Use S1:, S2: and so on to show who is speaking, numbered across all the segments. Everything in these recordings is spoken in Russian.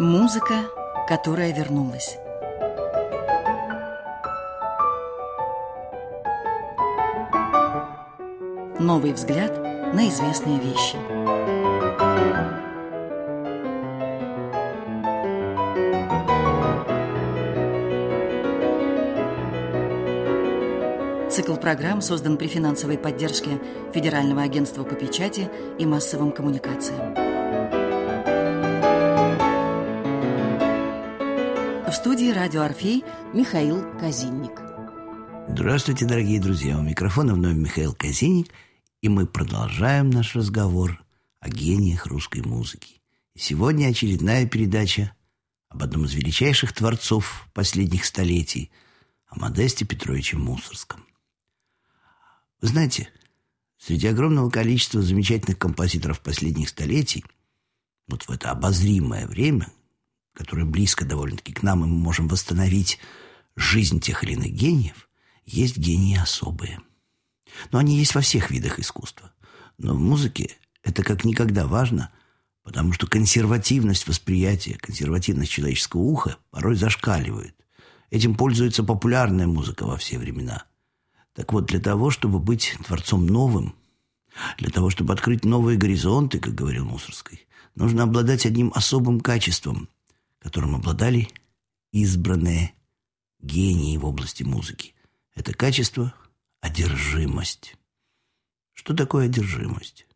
S1: Музыка, которая вернулась. Новый взгляд на известные вещи. Цикл программ создан при финансовой поддержке Федерального агентства по печати и массовым коммуникациям. Студии «Радио Орфей» Михаил Казинник.
S2: Здравствуйте, дорогие друзья! У микрофона вновь Михаил Казинник, и мы продолжаем наш разговор о гениях русской музыки. Сегодня очередная передача об одном из величайших творцов последних столетий, о Модесте Петровиче Мусорском. Вы знаете, среди огромного количества замечательных композиторов последних столетий, вот в это обозримое время, которое близко довольно-таки к нам, и мы можем восстановить жизнь тех или иных гениев, есть гении особые. Но они есть во всех видах искусства. Но в музыке это как никогда важно, потому что консервативность восприятия, консервативность человеческого уха порой зашкаливает. Этим пользуется популярная музыка во все времена. Так вот, для того, чтобы быть творцом новым, для того, чтобы открыть новые горизонты, как говорил Мусорский, нужно обладать одним особым качеством, которым обладали избранные гении в области музыки. Это качество – одержимость. Что такое одержимость?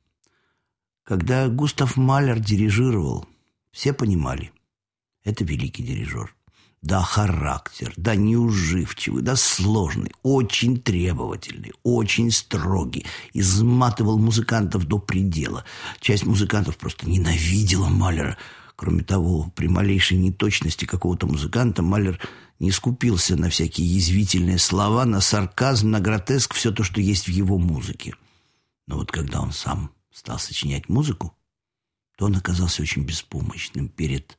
S2: Когда Густав Малер дирижировал, все понимали – это великий дирижер – да, характер, да, неуживчивый, да, сложный, очень требовательный, очень строгий. Изматывал музыкантов до предела. Часть музыкантов просто ненавидела Малера. Кроме того, при малейшей неточности какого-то музыканта Малер не скупился на всякие язвительные слова, на сарказм, на гротеск, все то, что есть в его музыке. Но вот когда он сам стал сочинять музыку, то он оказался очень беспомощным перед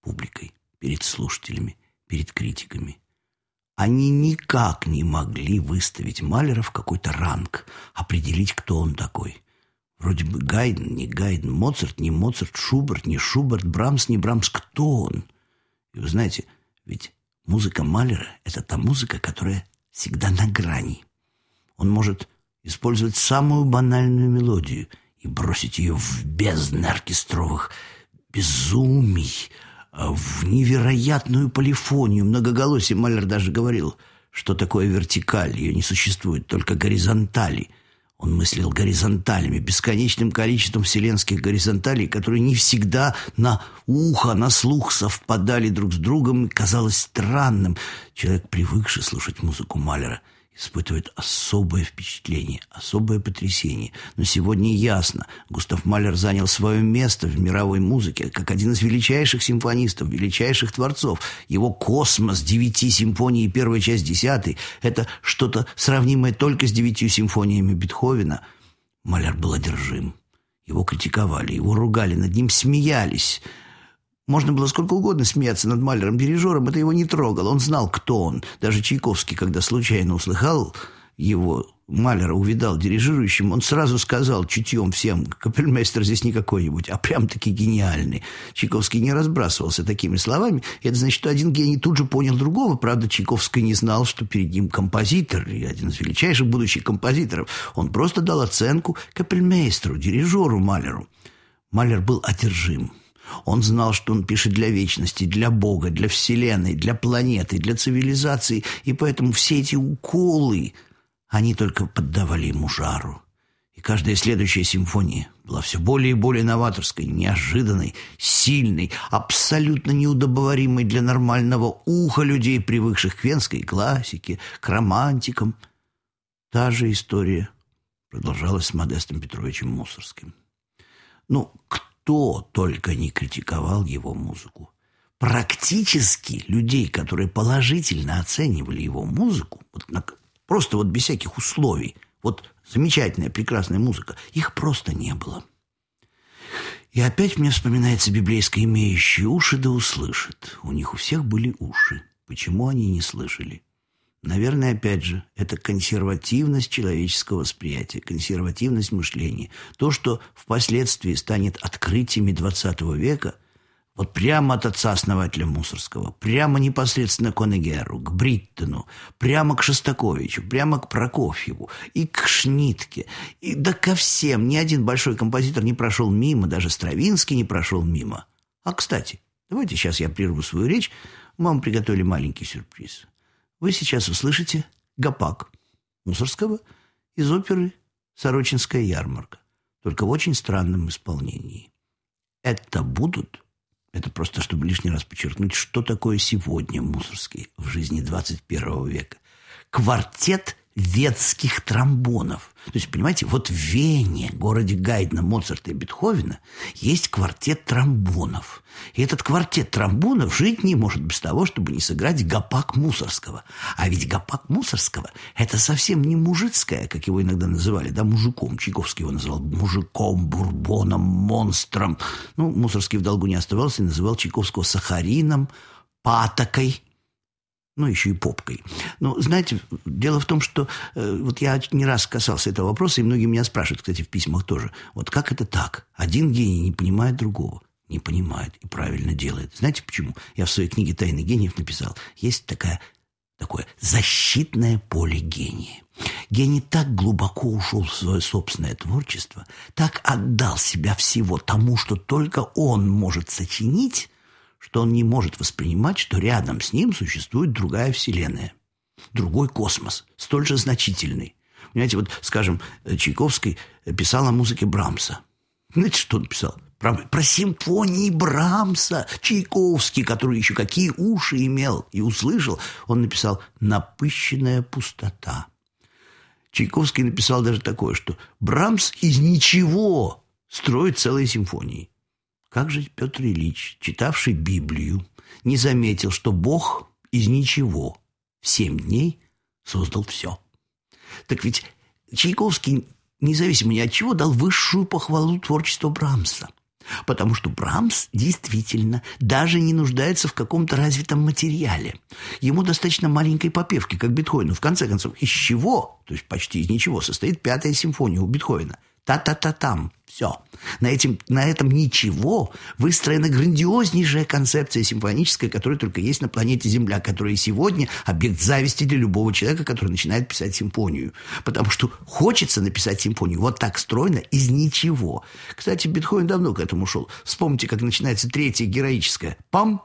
S2: публикой, перед слушателями перед критиками. Они никак не могли выставить Малера в какой-то ранг, определить, кто он такой. Вроде бы Гайден, не Гайден, Моцарт, не Моцарт, Шуберт, не Шуберт, Брамс, не Брамс. Кто он? И вы знаете, ведь музыка Малера — это та музыка, которая всегда на грани. Он может использовать самую банальную мелодию и бросить ее в бездны оркестровых безумий, в невероятную полифонию, многоголосие. Малер даже говорил, что такое вертикаль, ее не существует, только горизонтали. Он мыслил горизонталями, бесконечным количеством вселенских горизонталей, которые не всегда на ухо, на слух совпадали друг с другом, и казалось странным. Человек, привыкший слушать музыку Малера – испытывает особое впечатление, особое потрясение. Но сегодня ясно, Густав Малер занял свое место в мировой музыке, как один из величайших симфонистов, величайших творцов. Его «Космос», девяти симфоний и первая часть десятой – это что-то сравнимое только с девятью симфониями Бетховена. Малер был одержим. Его критиковали, его ругали, над ним смеялись – можно было сколько угодно смеяться над Малером-дирижером, это его не трогало. Он знал, кто он. Даже Чайковский, когда случайно услыхал его, Малера увидал дирижирующим, он сразу сказал чутьем всем, капельмейстер здесь не какой-нибудь, а прям-таки гениальный. Чайковский не разбрасывался такими словами. Это значит, что один гений тут же понял другого. Правда, Чайковский не знал, что перед ним композитор, и один из величайших будущих композиторов. Он просто дал оценку капельмейстеру, дирижеру Малеру. Малер был одержим. Он знал, что он пишет для вечности, для Бога, для Вселенной, для планеты, для цивилизации, и поэтому все эти уколы, они только поддавали ему жару. И каждая следующая симфония была все более и более новаторской, неожиданной, сильной, абсолютно неудобоваримой для нормального уха людей, привыкших к венской классике, к романтикам. Та же история продолжалась с Модестом Петровичем Мусорским. Ну, кто кто только не критиковал его музыку. Практически людей, которые положительно оценивали его музыку, вот на, просто вот без всяких условий, вот замечательная, прекрасная музыка, их просто не было. И опять мне вспоминается библейское «имеющие уши да услышит». У них у всех были уши. Почему они не слышали? Наверное, опять же, это консервативность человеческого восприятия, консервативность мышления. То, что впоследствии станет открытиями XX века, Вот прямо от отца-основателя Мусорского, прямо непосредственно к Онегеру, к Бриттону, прямо к Шостаковичу, прямо к Прокофьеву и к Шнитке, и да ко всем. Ни один большой композитор не прошел мимо, даже Стравинский не прошел мимо. А, кстати, давайте сейчас я прерву свою речь. Мы вам приготовили маленький сюрприз. Вы сейчас услышите гопак Мусорского из оперы «Сорочинская ярмарка», только в очень странном исполнении. Это будут это просто, чтобы лишний раз подчеркнуть, что такое сегодня Мусорский в жизни 21 века. Квартет ветских тромбонов. То есть, понимаете, вот в Вене, городе Гайдна, Моцарта и Бетховена, есть квартет тромбонов. И этот квартет тромбонов жить не может без того, чтобы не сыграть гопак Мусорского. А ведь гопак Мусорского – это совсем не мужицкое, как его иногда называли, да, мужиком. Чайковский его называл мужиком, бурбоном, монстром. Ну, Мусорский в долгу не оставался и называл Чайковского сахарином, патокой – ну, еще и попкой. Но, знаете, дело в том, что э, вот я не раз касался этого вопроса, и многие меня спрашивают, кстати, в письмах тоже, вот как это так? Один гений не понимает другого. Не понимает и правильно делает. Знаете почему? Я в своей книге «Тайны гениев» написал, есть такая, такое защитное поле гения. Гений так глубоко ушел в свое собственное творчество, так отдал себя всего тому, что только он может сочинить, что он не может воспринимать, что рядом с ним существует другая вселенная, другой космос, столь же значительный. Понимаете, вот, скажем, Чайковский писал о музыке Брамса. Знаете, что он писал? Про, про симфонии Брамса. Чайковский, который еще какие уши имел и услышал, он написал «Напыщенная пустота». Чайковский написал даже такое, что Брамс из ничего строит целые симфонии. Как же Петр Ильич, читавший Библию, не заметил, что Бог из ничего в семь дней создал все? Так ведь Чайковский, независимо ни от чего, дал высшую похвалу творчеству Брамса. Потому что Брамс действительно даже не нуждается в каком-то развитом материале. Ему достаточно маленькой попевки, как Бетховену. В конце концов, из чего, то есть почти из ничего, состоит пятая симфония у Бетховена – Та-та-та-там. Все. На, этим, на этом ничего выстроена грандиознейшая концепция симфоническая, которая только есть на планете Земля, которая сегодня объект зависти для любого человека, который начинает писать симфонию. Потому что хочется написать симфонию вот так стройно, из ничего. Кстати, Бетховен давно к этому шел. Вспомните, как начинается третья героическая. Пам,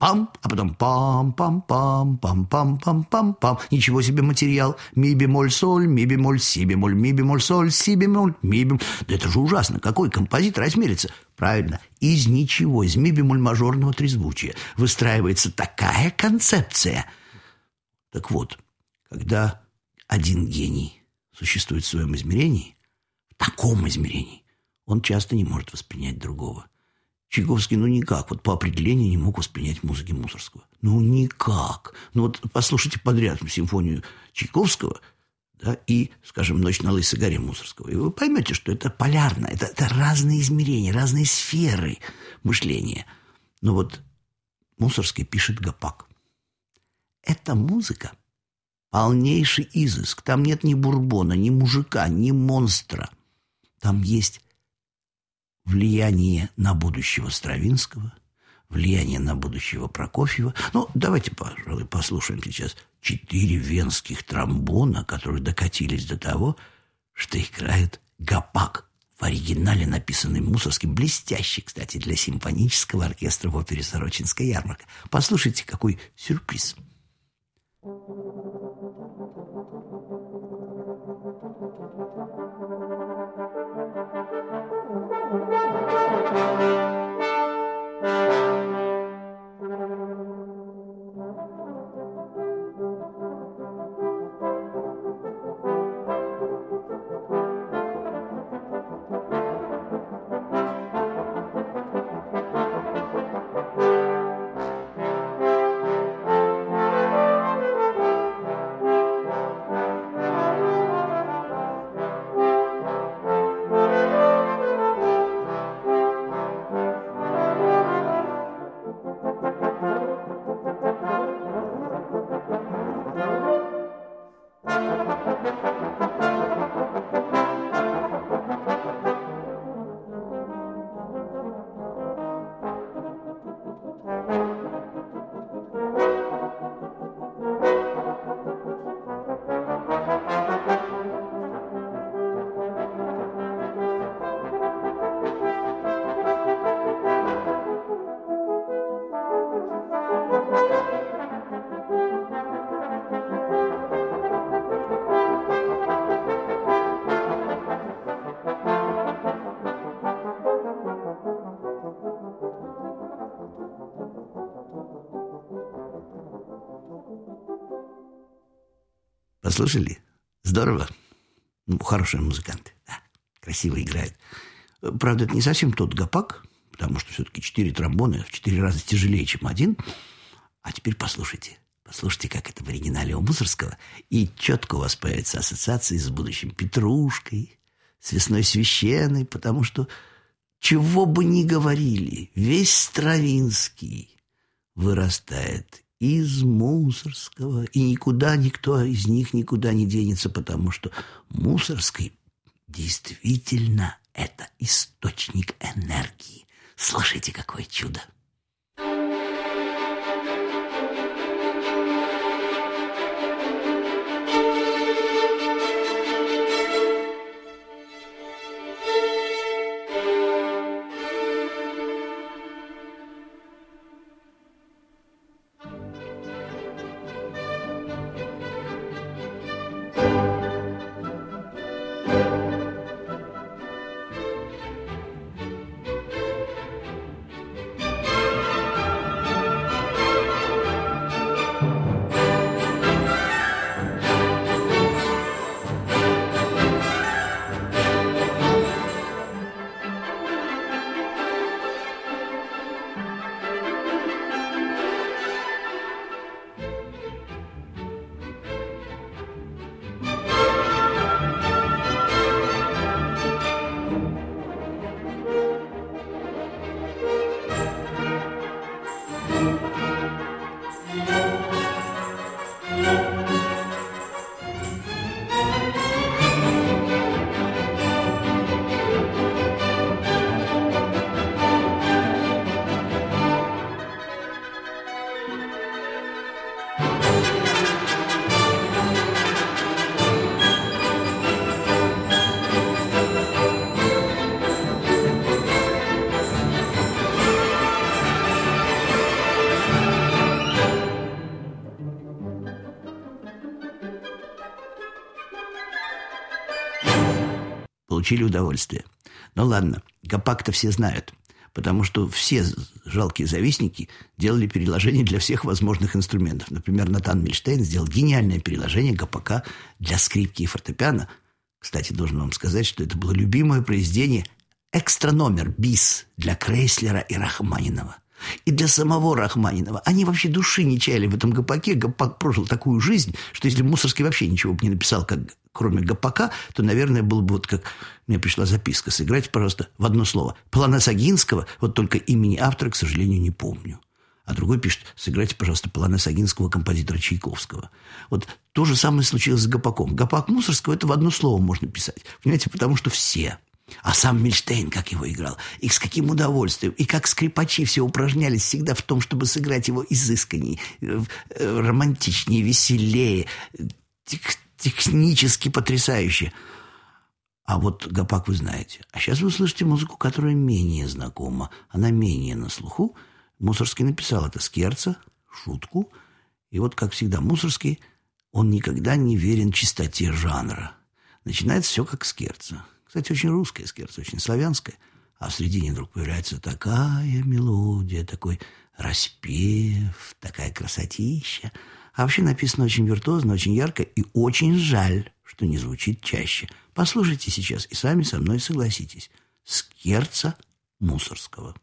S2: Пам, а потом пам-пам-пам-пам-пам-пам-пам. Ничего себе материал. Ми бемоль соль, ми бемоль си бемоль, ми бемоль соль, си бемоль, ми бемоль. Да это же ужасно. Какой композитор осмелится? Правильно. Из ничего, из ми бемоль мажорного трезвучия выстраивается такая концепция. Так вот, когда один гений существует в своем измерении, в таком измерении, он часто не может воспринять другого. Чайковский, ну никак, вот по определению не мог воспринять музыки Мусорского. Ну никак. Ну вот послушайте подряд симфонию Чайковского, да, и, скажем, «Ночь на Лысой горе» Мусорского. И вы поймете, что это полярно, это, это разные измерения, разные сферы мышления. Но вот Мусорский пишет Гопак. Это музыка полнейший изыск. Там нет ни бурбона, ни мужика, ни монстра. Там есть влияние на будущего Стравинского, влияние на будущего Прокофьева. Ну, давайте, пожалуй, послушаем сейчас четыре венских тромбона, которые докатились до того, что играют гопак в оригинале написанный Мусорским, блестящий, кстати, для симфонического оркестра в опере «Сорочинская ярмарка». Послушайте, какой сюрприз. Thank Послушали? Здорово. Ну, хорошие музыканты. Да, красиво играют. Правда, это не совсем тот гопак, потому что все-таки четыре тромбона в четыре раза тяжелее, чем один. А теперь послушайте. Послушайте, как это в оригинале у Мусорского. И четко у вас появятся ассоциации с будущим Петрушкой, с весной священной, потому что чего бы ни говорили, весь Стравинский вырастает из Мусорского, и никуда никто из них никуда не денется, потому что Мусорский действительно это источник энергии. Слушайте, какое чудо! Получили удовольствие. Ну ладно, Гопак-то все знают, потому что все жалкие завистники делали переложение для всех возможных инструментов. Например, Натан Мильштейн сделал гениальное переложение Гопака для скрипки и фортепиано. Кстати, должен вам сказать, что это было любимое произведение экстра номер бис для Крейслера и Рахманинова. И для самого Рахманинова. Они вообще души не чаяли в этом гопаке. Гопак прожил такую жизнь, что если Мусорский вообще ничего бы не написал, как, кроме гопака, то, наверное, было бы вот как... Мне пришла записка. Сыграйте, пожалуйста, в одно слово. Плана Сагинского, вот только имени автора, к сожалению, не помню. А другой пишет, сыграйте, пожалуйста, планы Сагинского композитора Чайковского. Вот то же самое случилось с Гопаком. Гопак Мусорского – это в одно слово можно писать. Понимаете, потому что все а сам Мильштейн, как его играл, и с каким удовольствием, и как скрипачи все упражнялись всегда в том, чтобы сыграть его изысканней, э, э, романтичнее, веселее, технически потрясающе. А вот Гопак вы знаете. А сейчас вы услышите музыку, которая менее знакома. Она менее на слуху. Мусорский написал это скерца, шутку. И вот, как всегда, Мусорский, он никогда не верен чистоте жанра. Начинается все как скерца. Кстати, очень русская скерца, очень славянская. А в середине вдруг появляется такая мелодия, такой распев, такая красотища. А вообще написано очень виртуозно, очень ярко и очень жаль, что не звучит чаще. Послушайте сейчас и сами со мной согласитесь. Скерца Мусорского.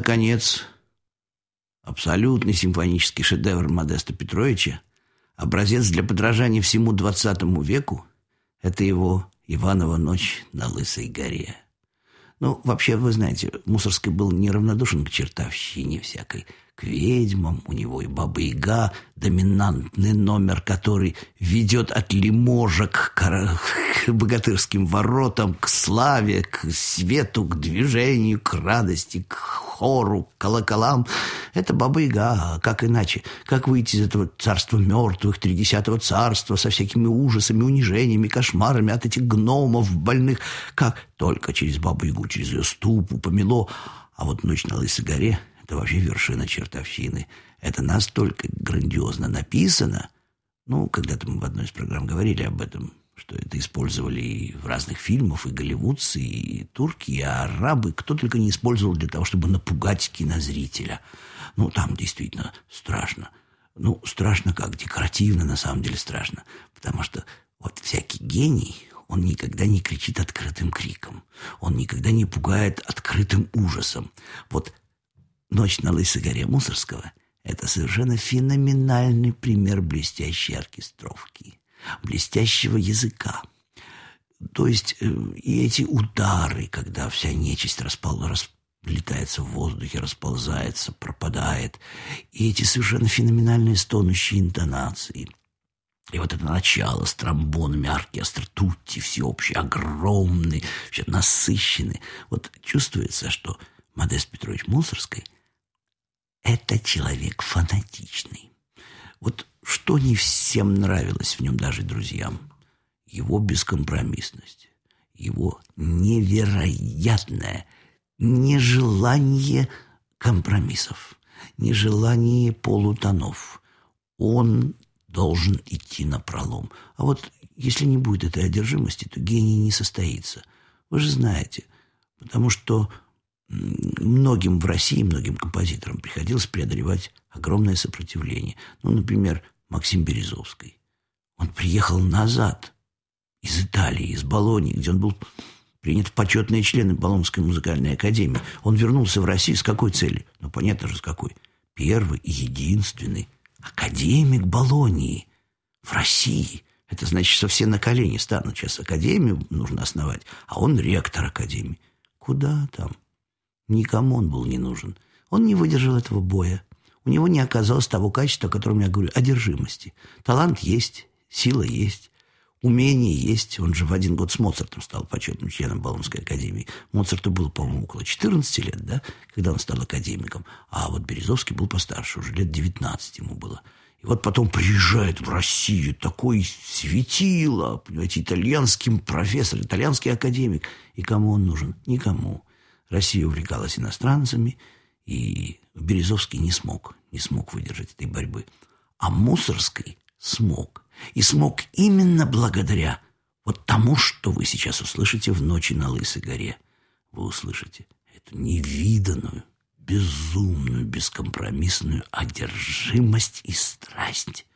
S2: Наконец, абсолютный симфонический шедевр Модеста Петровича, образец для подражания всему XX веку, это его «Иванова ночь на Лысой горе». Ну, вообще, вы знаете, Мусорский был неравнодушен к чертовщине всякой – к ведьмам, у него и Баба-Яга, доминантный номер, который ведет от лиможек к, к богатырским воротам, к славе, к свету, к движению, к радости, к хору, колоколам. Это Баба-Яга, как иначе? Как выйти из этого царства мертвых, тридесятого царства, со всякими ужасами, унижениями, кошмарами от этих гномов больных? Как? Только через Бабу-Ягу, через ее ступу, помело. А вот ночь на Лысой горе — это вообще вершина чертовщины. Это настолько грандиозно написано. Ну, когда-то мы в одной из программ говорили об этом, что это использовали и в разных фильмах, и голливудцы, и турки, и арабы. Кто только не использовал для того, чтобы напугать кинозрителя. Ну, там действительно страшно. Ну, страшно как, декоративно на самом деле страшно. Потому что вот всякий гений, он никогда не кричит открытым криком. Он никогда не пугает открытым ужасом. Вот «Ночь на Лысой горе Мусорского» — это совершенно феноменальный пример блестящей оркестровки, блестящего языка. То есть э, и эти удары, когда вся нечисть распал, разлетается в воздухе, расползается, пропадает, и эти совершенно феноменальные стонущие интонации — и вот это начало с тромбонами, оркестр тутти, всеобщий, огромный, вообще насыщенный. Вот чувствуется, что Модест Петрович Мусорский — это человек фанатичный. Вот что не всем нравилось в нем даже друзьям. Его бескомпромиссность, его невероятное нежелание компромиссов, нежелание полутонов. Он должен идти на пролом. А вот если не будет этой одержимости, то гений не состоится. Вы же знаете, потому что многим в России, многим композиторам приходилось преодолевать огромное сопротивление. Ну, например, Максим Березовский. Он приехал назад из Италии, из Болонии, где он был принят в почетные члены Болонской музыкальной академии. Он вернулся в Россию с какой целью? Ну, понятно же, с какой. Первый и единственный академик Болонии в России. Это значит, что все на колени станут. Сейчас академию нужно основать, а он ректор академии. Куда там? Никому он был не нужен. Он не выдержал этого боя. У него не оказалось того качества, о котором я говорю, одержимости. Талант есть, сила есть, умение есть. Он же в один год с Моцартом стал почетным членом Болонской академии. Моцарту было, по-моему, около 14 лет, да, когда он стал академиком. А вот Березовский был постарше, уже лет 19 ему было. И вот потом приезжает в Россию такой светило, понимаете, итальянский профессор, итальянский академик. И кому он нужен? Никому. Россия увлекалась иностранцами, и Березовский не смог, не смог выдержать этой борьбы. А Мусорский смог. И смог именно благодаря вот тому, что вы сейчас услышите в «Ночи на Лысой горе». Вы услышите эту невиданную, безумную, бескомпромиссную одержимость и страсть.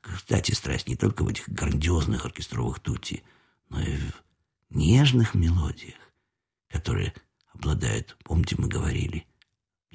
S2: Кстати, страсть не только в этих грандиозных оркестровых тути, но и в нежных мелодиях, которые обладают, помните, мы говорили,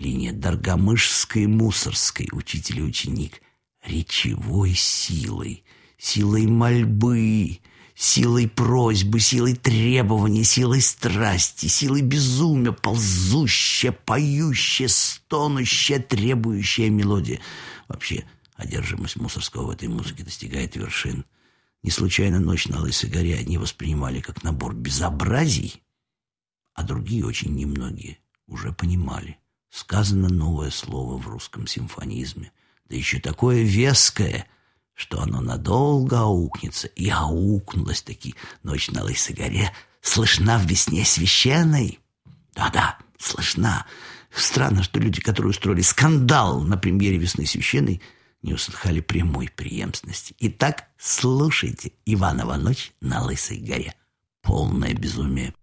S2: линия Даргомышской Мусорской, учитель и ученик, речевой силой, силой мольбы, силой просьбы, силой требования, силой страсти, силой безумия, ползущая, поющая, стонущая, требующая мелодия. Вообще, одержимость Мусорского в этой музыке достигает вершин. Не случайно «Ночь на Лысой горе» они воспринимали как набор безобразий, а другие, очень немногие, уже понимали. Сказано новое слово в русском симфонизме, да еще такое веское, что оно надолго аукнется, и аукнулось таки ночь на лысой горе, слышна в весне священной. Да-да, слышна. Странно, что люди, которые устроили скандал на премьере «Весны священной», не услыхали прямой преемственности. Итак, слушайте «Иванова ночь на Лысой горе». Полное безумие.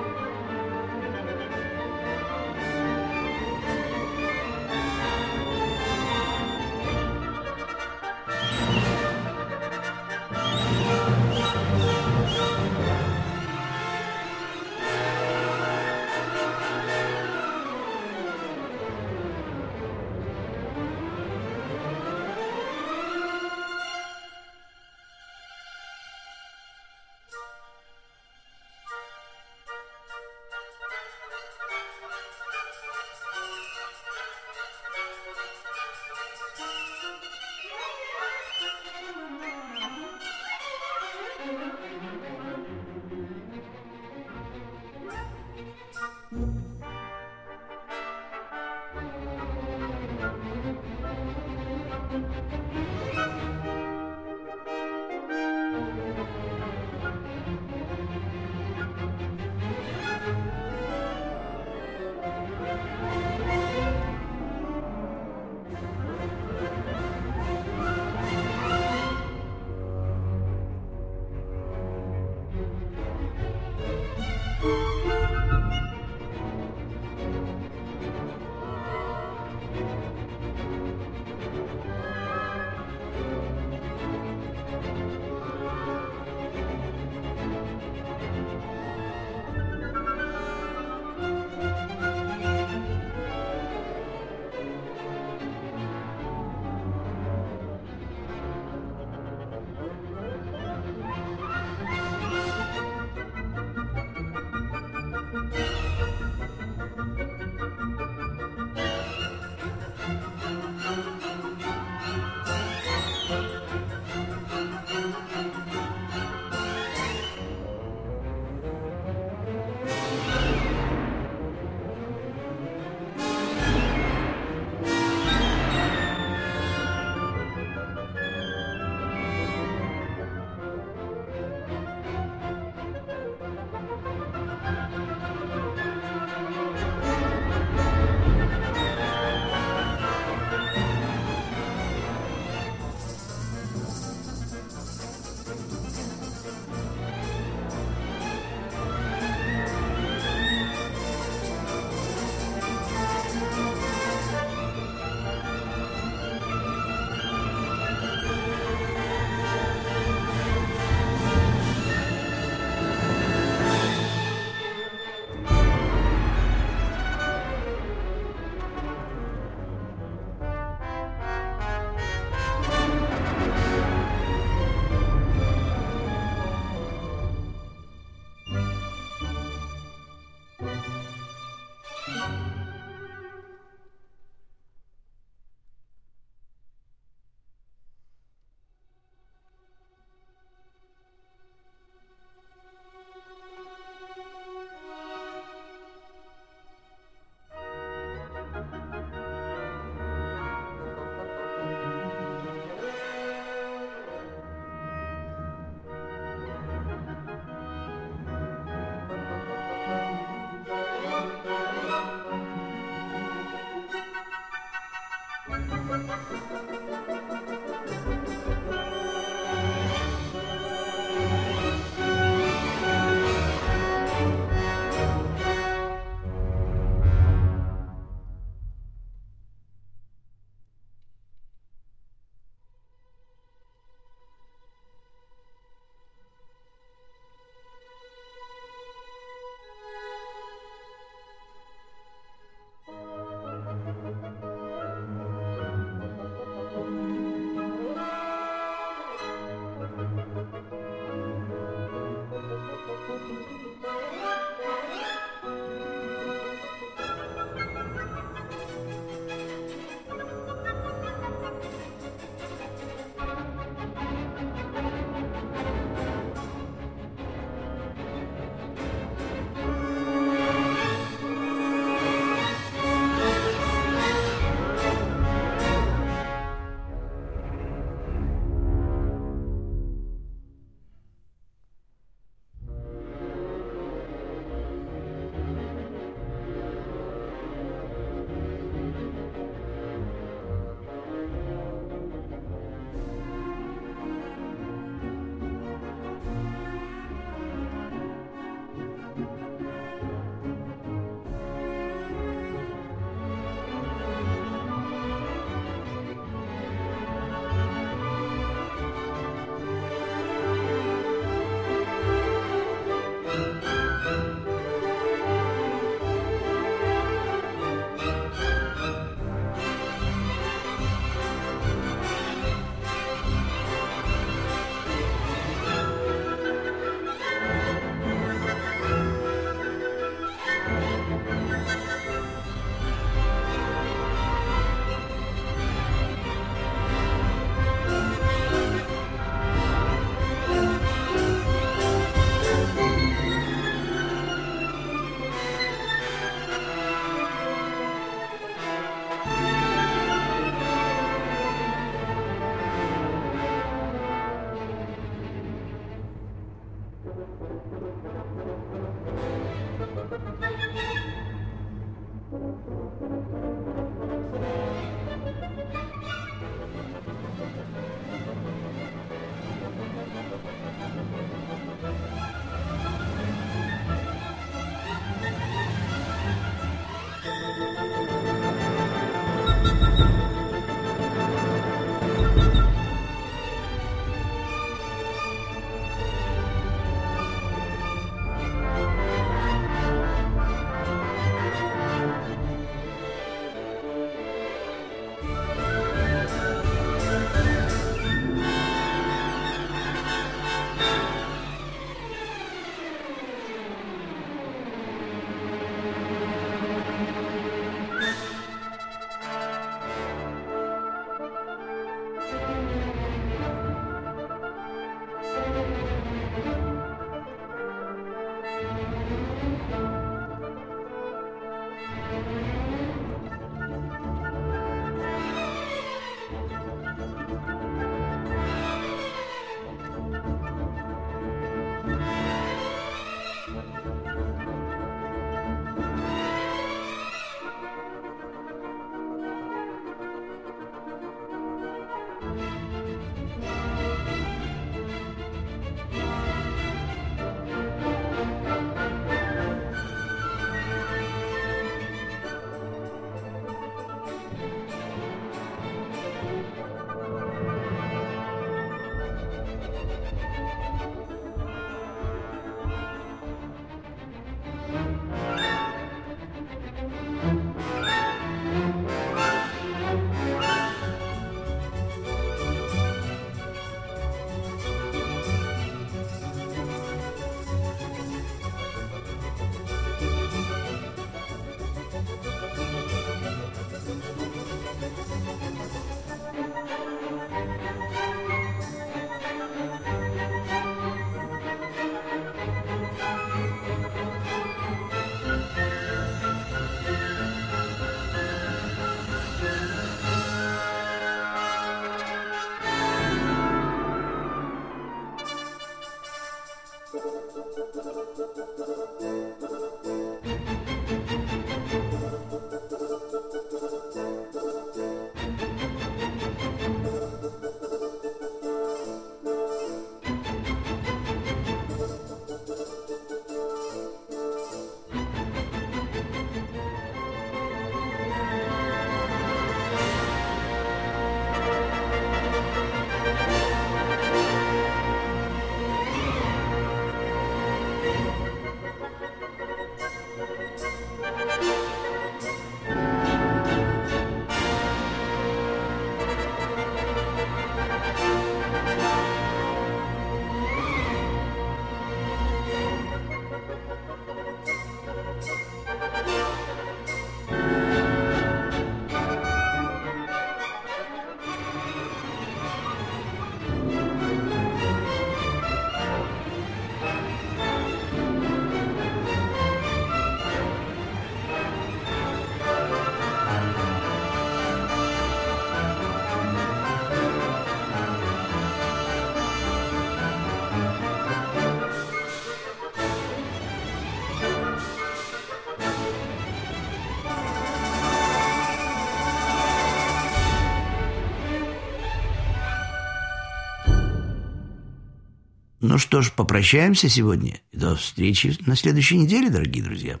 S2: Ну что ж, попрощаемся сегодня. До встречи на следующей неделе, дорогие друзья.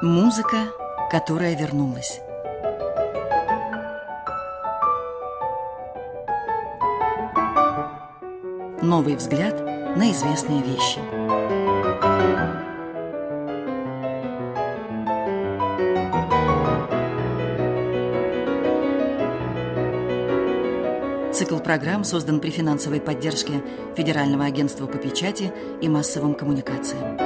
S1: Музыка, которая вернулась. Новый взгляд на известные вещи. Программ создан при финансовой поддержке Федерального агентства по печати и массовым коммуникациям.